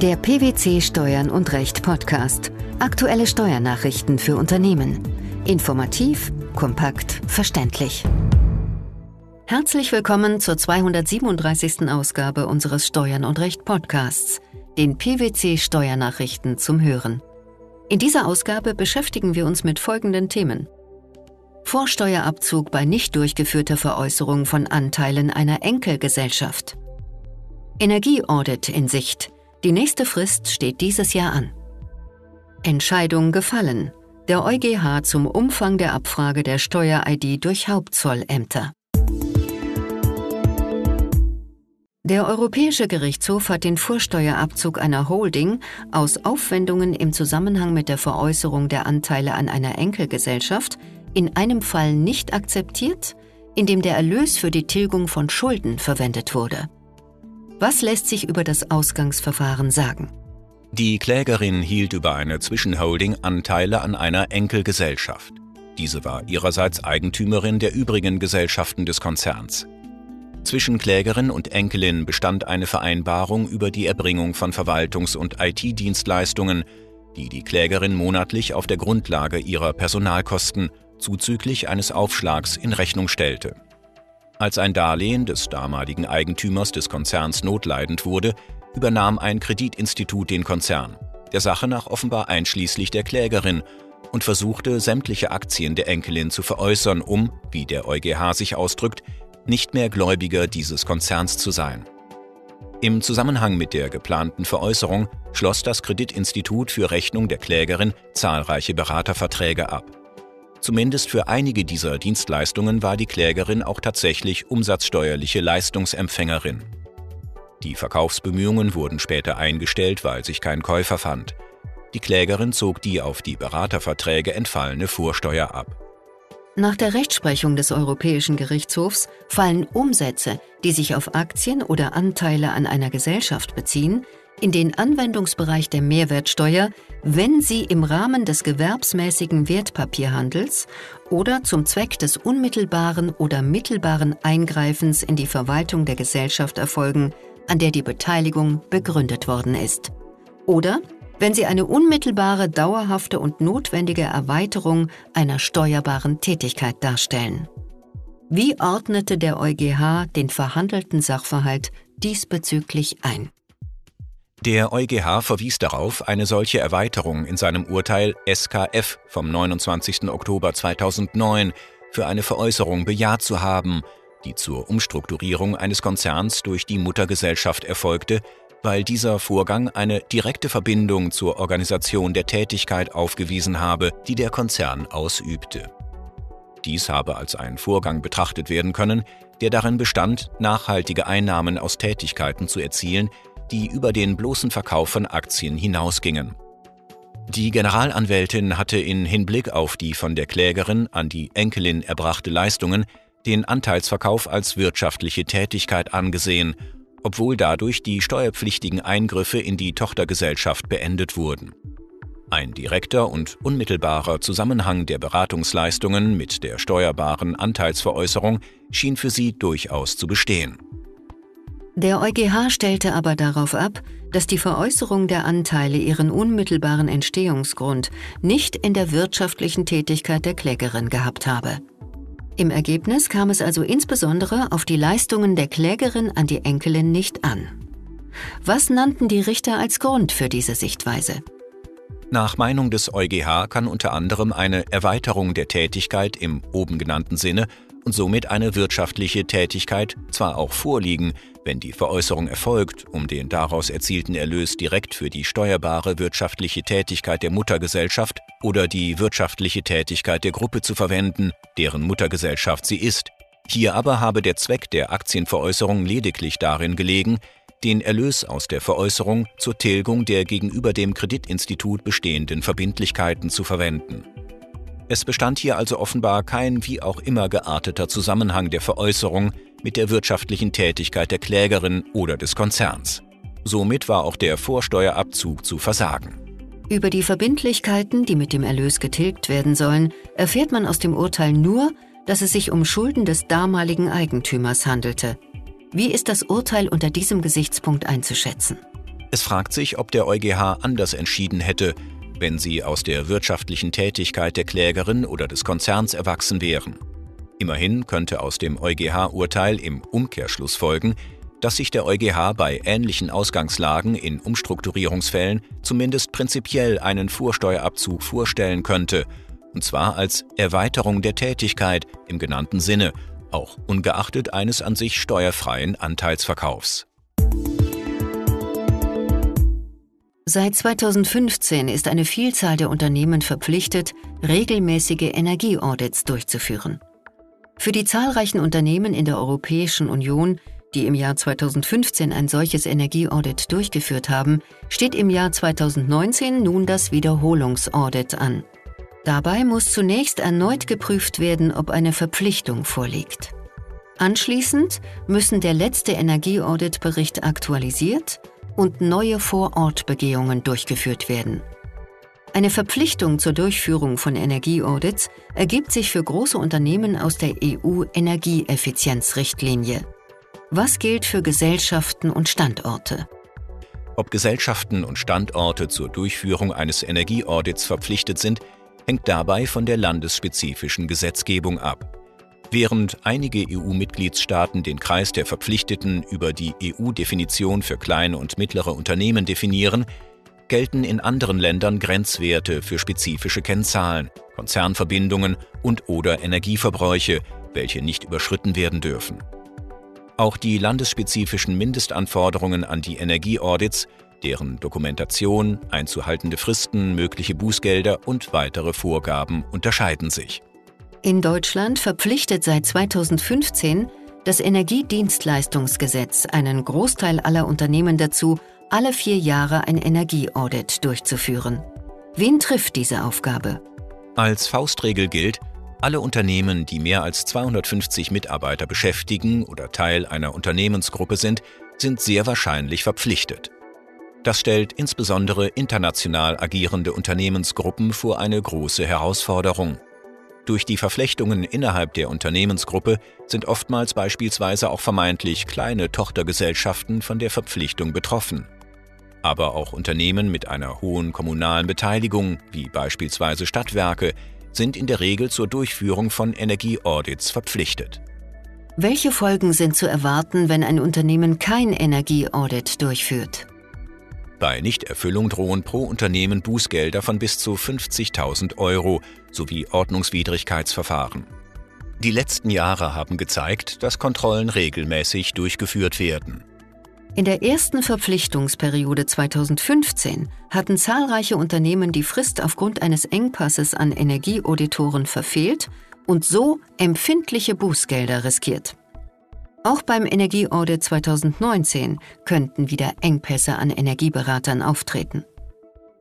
Der PwC Steuern und Recht Podcast. Aktuelle Steuernachrichten für Unternehmen. Informativ, kompakt, verständlich. Herzlich willkommen zur 237. Ausgabe unseres Steuern und Recht Podcasts, den PwC Steuernachrichten zum Hören. In dieser Ausgabe beschäftigen wir uns mit folgenden Themen. Vorsteuerabzug bei nicht durchgeführter Veräußerung von Anteilen einer Enkelgesellschaft. Energieaudit in Sicht. Die nächste Frist steht dieses Jahr an. Entscheidung gefallen. Der EuGH zum Umfang der Abfrage der Steuer-ID durch Hauptzollämter. Der Europäische Gerichtshof hat den Vorsteuerabzug einer Holding aus Aufwendungen im Zusammenhang mit der Veräußerung der Anteile an einer Enkelgesellschaft in einem Fall nicht akzeptiert, in dem der Erlös für die Tilgung von Schulden verwendet wurde. Was lässt sich über das Ausgangsverfahren sagen? Die Klägerin hielt über eine Zwischenholding Anteile an einer Enkelgesellschaft. Diese war ihrerseits Eigentümerin der übrigen Gesellschaften des Konzerns. Zwischen Klägerin und Enkelin bestand eine Vereinbarung über die Erbringung von Verwaltungs- und IT-Dienstleistungen, die die Klägerin monatlich auf der Grundlage ihrer Personalkosten zuzüglich eines Aufschlags in Rechnung stellte. Als ein Darlehen des damaligen Eigentümers des Konzerns notleidend wurde, übernahm ein Kreditinstitut den Konzern, der Sache nach offenbar einschließlich der Klägerin, und versuchte, sämtliche Aktien der Enkelin zu veräußern, um, wie der EuGH sich ausdrückt, nicht mehr Gläubiger dieses Konzerns zu sein. Im Zusammenhang mit der geplanten Veräußerung schloss das Kreditinstitut für Rechnung der Klägerin zahlreiche Beraterverträge ab. Zumindest für einige dieser Dienstleistungen war die Klägerin auch tatsächlich umsatzsteuerliche Leistungsempfängerin. Die Verkaufsbemühungen wurden später eingestellt, weil sich kein Käufer fand. Die Klägerin zog die auf die Beraterverträge entfallene Vorsteuer ab. Nach der Rechtsprechung des Europäischen Gerichtshofs fallen Umsätze, die sich auf Aktien oder Anteile an einer Gesellschaft beziehen, in den Anwendungsbereich der Mehrwertsteuer, wenn sie im Rahmen des gewerbsmäßigen Wertpapierhandels oder zum Zweck des unmittelbaren oder mittelbaren Eingreifens in die Verwaltung der Gesellschaft erfolgen, an der die Beteiligung begründet worden ist. Oder wenn sie eine unmittelbare, dauerhafte und notwendige Erweiterung einer steuerbaren Tätigkeit darstellen. Wie ordnete der EuGH den verhandelten Sachverhalt diesbezüglich ein? Der EuGH verwies darauf, eine solche Erweiterung in seinem Urteil SKF vom 29. Oktober 2009 für eine Veräußerung bejaht zu haben, die zur Umstrukturierung eines Konzerns durch die Muttergesellschaft erfolgte, weil dieser Vorgang eine direkte Verbindung zur Organisation der Tätigkeit aufgewiesen habe, die der Konzern ausübte. Dies habe als ein Vorgang betrachtet werden können, der darin bestand, nachhaltige Einnahmen aus Tätigkeiten zu erzielen, die über den bloßen Verkauf von Aktien hinausgingen. Die Generalanwältin hatte in Hinblick auf die von der Klägerin an die Enkelin erbrachte Leistungen den Anteilsverkauf als wirtschaftliche Tätigkeit angesehen obwohl dadurch die steuerpflichtigen Eingriffe in die Tochtergesellschaft beendet wurden. Ein direkter und unmittelbarer Zusammenhang der Beratungsleistungen mit der steuerbaren Anteilsveräußerung schien für sie durchaus zu bestehen. Der EuGH stellte aber darauf ab, dass die Veräußerung der Anteile ihren unmittelbaren Entstehungsgrund nicht in der wirtschaftlichen Tätigkeit der Klägerin gehabt habe. Im Ergebnis kam es also insbesondere auf die Leistungen der Klägerin an die Enkelin nicht an. Was nannten die Richter als Grund für diese Sichtweise? Nach Meinung des EuGH kann unter anderem eine Erweiterung der Tätigkeit im oben genannten Sinne und somit eine wirtschaftliche Tätigkeit zwar auch vorliegen, wenn die Veräußerung erfolgt, um den daraus erzielten Erlös direkt für die steuerbare wirtschaftliche Tätigkeit der Muttergesellschaft oder die wirtschaftliche Tätigkeit der Gruppe zu verwenden, deren Muttergesellschaft sie ist. Hier aber habe der Zweck der Aktienveräußerung lediglich darin gelegen, den Erlös aus der Veräußerung zur Tilgung der gegenüber dem Kreditinstitut bestehenden Verbindlichkeiten zu verwenden. Es bestand hier also offenbar kein wie auch immer gearteter Zusammenhang der Veräußerung mit der wirtschaftlichen Tätigkeit der Klägerin oder des Konzerns. Somit war auch der Vorsteuerabzug zu versagen. Über die Verbindlichkeiten, die mit dem Erlös getilgt werden sollen, erfährt man aus dem Urteil nur, dass es sich um Schulden des damaligen Eigentümers handelte. Wie ist das Urteil unter diesem Gesichtspunkt einzuschätzen? Es fragt sich, ob der EuGH anders entschieden hätte, wenn sie aus der wirtschaftlichen Tätigkeit der Klägerin oder des Konzerns erwachsen wären. Immerhin könnte aus dem EuGH-Urteil im Umkehrschluss folgen, dass sich der EuGH bei ähnlichen Ausgangslagen in Umstrukturierungsfällen zumindest prinzipiell einen Vorsteuerabzug vorstellen könnte, und zwar als Erweiterung der Tätigkeit im genannten Sinne, auch ungeachtet eines an sich steuerfreien Anteilsverkaufs. Seit 2015 ist eine Vielzahl der Unternehmen verpflichtet, regelmäßige Energieaudits durchzuführen. Für die zahlreichen Unternehmen in der Europäischen Union, die im Jahr 2015 ein solches Energieaudit durchgeführt haben, steht im Jahr 2019 nun das Wiederholungsaudit an. Dabei muss zunächst erneut geprüft werden, ob eine Verpflichtung vorliegt. Anschließend müssen der letzte Energieauditbericht aktualisiert und neue Vorortbegehungen durchgeführt werden. Eine Verpflichtung zur Durchführung von Energieaudits ergibt sich für große Unternehmen aus der EU-Energieeffizienzrichtlinie. Was gilt für Gesellschaften und Standorte? Ob Gesellschaften und Standorte zur Durchführung eines Energieaudits verpflichtet sind, hängt dabei von der landesspezifischen Gesetzgebung ab. Während einige EU-Mitgliedstaaten den Kreis der Verpflichteten über die EU-Definition für kleine und mittlere Unternehmen definieren, gelten in anderen Ländern Grenzwerte für spezifische Kennzahlen, Konzernverbindungen und/oder Energieverbräuche, welche nicht überschritten werden dürfen. Auch die landesspezifischen Mindestanforderungen an die Energieaudits deren Dokumentation, einzuhaltende Fristen, mögliche Bußgelder und weitere Vorgaben unterscheiden sich. In Deutschland verpflichtet seit 2015 das Energiedienstleistungsgesetz einen Großteil aller Unternehmen dazu, alle vier Jahre ein Energieaudit durchzuführen. Wen trifft diese Aufgabe? Als Faustregel gilt, alle Unternehmen, die mehr als 250 Mitarbeiter beschäftigen oder Teil einer Unternehmensgruppe sind, sind sehr wahrscheinlich verpflichtet. Das stellt insbesondere international agierende Unternehmensgruppen vor eine große Herausforderung. Durch die Verflechtungen innerhalb der Unternehmensgruppe sind oftmals beispielsweise auch vermeintlich kleine Tochtergesellschaften von der Verpflichtung betroffen. Aber auch Unternehmen mit einer hohen kommunalen Beteiligung, wie beispielsweise Stadtwerke, sind in der Regel zur Durchführung von Energieaudits verpflichtet. Welche Folgen sind zu erwarten, wenn ein Unternehmen kein Energieaudit durchführt? Bei Nichterfüllung drohen pro Unternehmen Bußgelder von bis zu 50.000 Euro sowie Ordnungswidrigkeitsverfahren. Die letzten Jahre haben gezeigt, dass Kontrollen regelmäßig durchgeführt werden. In der ersten Verpflichtungsperiode 2015 hatten zahlreiche Unternehmen die Frist aufgrund eines Engpasses an Energieauditoren verfehlt und so empfindliche Bußgelder riskiert. Auch beim Energieaudit 2019 könnten wieder Engpässe an Energieberatern auftreten.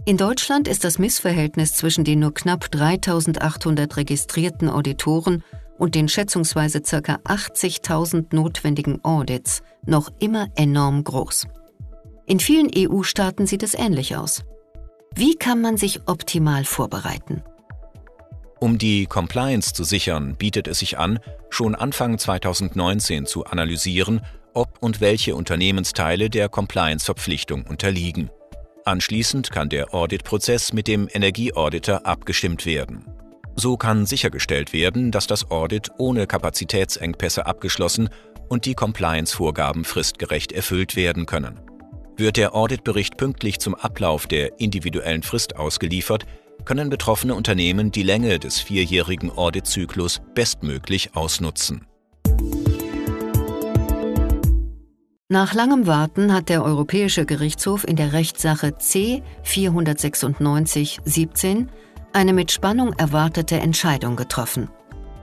In Deutschland ist das Missverhältnis zwischen den nur knapp 3800 registrierten Auditoren und den schätzungsweise ca. 80.000 notwendigen Audits noch immer enorm groß. In vielen EU-Staaten sieht es ähnlich aus. Wie kann man sich optimal vorbereiten? Um die Compliance zu sichern, bietet es sich an, schon Anfang 2019 zu analysieren, ob und welche Unternehmensteile der Compliance-Verpflichtung unterliegen. Anschließend kann der Auditprozess mit dem Energieauditor abgestimmt werden. So kann sichergestellt werden, dass das Audit ohne Kapazitätsengpässe abgeschlossen und die Compliance-Vorgaben fristgerecht erfüllt werden können. Wird der Auditbericht pünktlich zum Ablauf der individuellen Frist ausgeliefert, können betroffene Unternehmen die Länge des vierjährigen Auditzyklus bestmöglich ausnutzen. Nach langem Warten hat der Europäische Gerichtshof in der Rechtssache C 496-17 eine mit Spannung erwartete Entscheidung getroffen.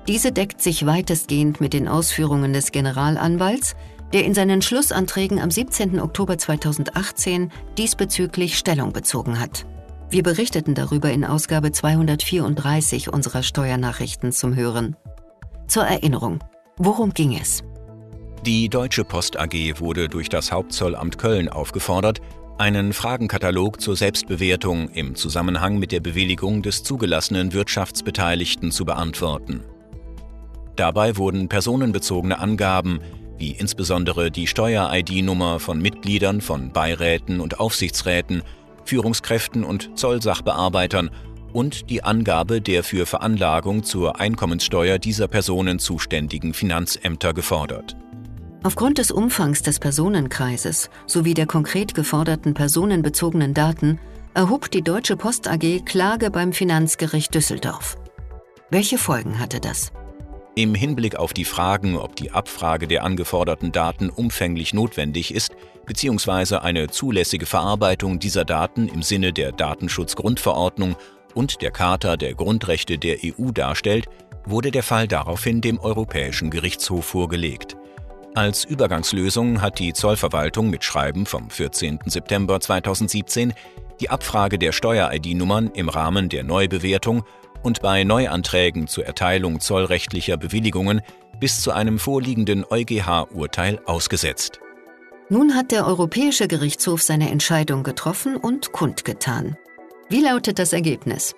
Diese deckt sich weitestgehend mit den Ausführungen des Generalanwalts, der in seinen Schlussanträgen am 17. Oktober 2018 diesbezüglich Stellung bezogen hat. Wir berichteten darüber in Ausgabe 234 unserer Steuernachrichten zum Hören. Zur Erinnerung, worum ging es? Die Deutsche Post AG wurde durch das Hauptzollamt Köln aufgefordert, einen Fragenkatalog zur Selbstbewertung im Zusammenhang mit der Bewilligung des zugelassenen Wirtschaftsbeteiligten zu beantworten. Dabei wurden personenbezogene Angaben wie insbesondere die Steuer-ID-Nummer von Mitgliedern von Beiräten und Aufsichtsräten, Führungskräften und Zollsachbearbeitern und die Angabe der für Veranlagung zur Einkommenssteuer dieser Personen zuständigen Finanzämter gefordert. Aufgrund des Umfangs des Personenkreises sowie der konkret geforderten personenbezogenen Daten erhob die Deutsche Post AG Klage beim Finanzgericht Düsseldorf. Welche Folgen hatte das? Im Hinblick auf die Fragen, ob die Abfrage der angeforderten Daten umfänglich notwendig ist, bzw. eine zulässige Verarbeitung dieser Daten im Sinne der Datenschutzgrundverordnung und der Charta der Grundrechte der EU darstellt, wurde der Fall daraufhin dem Europäischen Gerichtshof vorgelegt. Als Übergangslösung hat die Zollverwaltung mit Schreiben vom 14. September 2017 die Abfrage der Steuer-ID-Nummern im Rahmen der Neubewertung und bei Neuanträgen zur Erteilung zollrechtlicher Bewilligungen bis zu einem vorliegenden EuGH-Urteil ausgesetzt. Nun hat der Europäische Gerichtshof seine Entscheidung getroffen und kundgetan. Wie lautet das Ergebnis?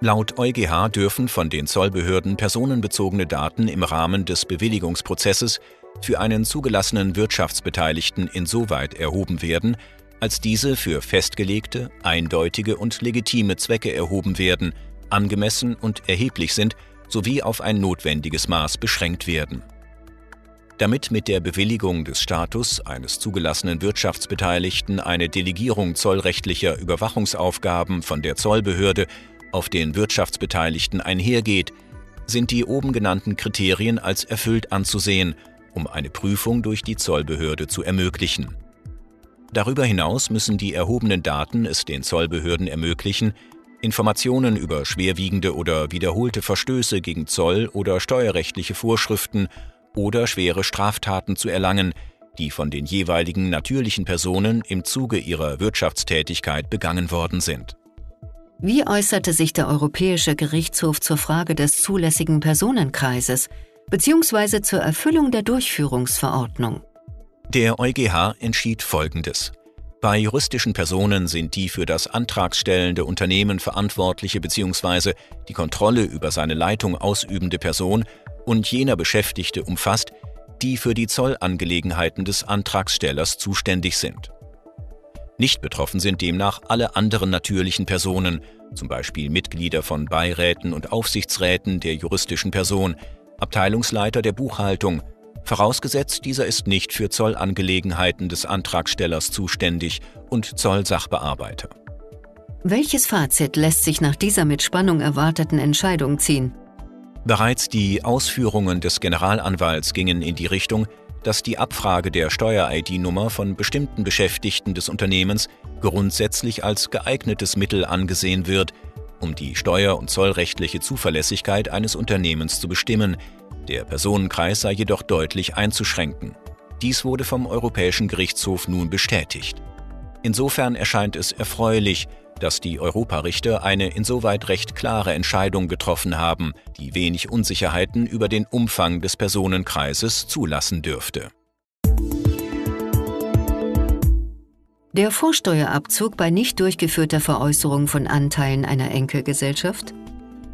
Laut EuGH dürfen von den Zollbehörden personenbezogene Daten im Rahmen des Bewilligungsprozesses für einen zugelassenen Wirtschaftsbeteiligten insoweit erhoben werden, als diese für festgelegte, eindeutige und legitime Zwecke erhoben werden, angemessen und erheblich sind sowie auf ein notwendiges Maß beschränkt werden. Damit mit der Bewilligung des Status eines zugelassenen Wirtschaftsbeteiligten eine Delegierung zollrechtlicher Überwachungsaufgaben von der Zollbehörde auf den Wirtschaftsbeteiligten einhergeht, sind die oben genannten Kriterien als erfüllt anzusehen, um eine Prüfung durch die Zollbehörde zu ermöglichen. Darüber hinaus müssen die erhobenen Daten es den Zollbehörden ermöglichen, Informationen über schwerwiegende oder wiederholte Verstöße gegen Zoll- oder steuerrechtliche Vorschriften oder schwere Straftaten zu erlangen, die von den jeweiligen natürlichen Personen im Zuge ihrer Wirtschaftstätigkeit begangen worden sind. Wie äußerte sich der Europäische Gerichtshof zur Frage des zulässigen Personenkreises bzw. zur Erfüllung der Durchführungsverordnung? Der EuGH entschied Folgendes. Bei juristischen Personen sind die für das antragstellende Unternehmen verantwortliche bzw. die Kontrolle über seine Leitung ausübende Person und jener Beschäftigte umfasst, die für die Zollangelegenheiten des Antragstellers zuständig sind. Nicht betroffen sind demnach alle anderen natürlichen Personen, zum Beispiel Mitglieder von Beiräten und Aufsichtsräten der juristischen Person, Abteilungsleiter der Buchhaltung, vorausgesetzt dieser ist nicht für Zollangelegenheiten des Antragstellers zuständig und Zollsachbearbeiter. Welches Fazit lässt sich nach dieser mit Spannung erwarteten Entscheidung ziehen? Bereits die Ausführungen des Generalanwalts gingen in die Richtung, dass die Abfrage der Steuer-ID-Nummer von bestimmten Beschäftigten des Unternehmens grundsätzlich als geeignetes Mittel angesehen wird, um die steuer- und zollrechtliche Zuverlässigkeit eines Unternehmens zu bestimmen, der Personenkreis sei jedoch deutlich einzuschränken. Dies wurde vom Europäischen Gerichtshof nun bestätigt. Insofern erscheint es erfreulich, dass die Europarichter eine insoweit recht klare Entscheidung getroffen haben, die wenig Unsicherheiten über den Umfang des Personenkreises zulassen dürfte. Der Vorsteuerabzug bei nicht durchgeführter Veräußerung von Anteilen einer Enkelgesellschaft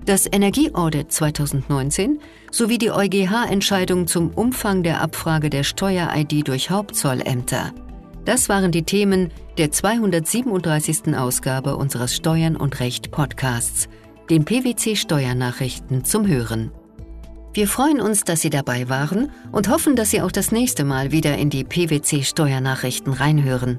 das Energieaudit 2019 sowie die EuGH-Entscheidung zum Umfang der Abfrage der Steuer-ID durch Hauptzollämter. Das waren die Themen der 237. Ausgabe unseres Steuern und Recht Podcasts, den PwC Steuernachrichten zum Hören. Wir freuen uns, dass Sie dabei waren und hoffen, dass Sie auch das nächste Mal wieder in die PwC Steuernachrichten reinhören.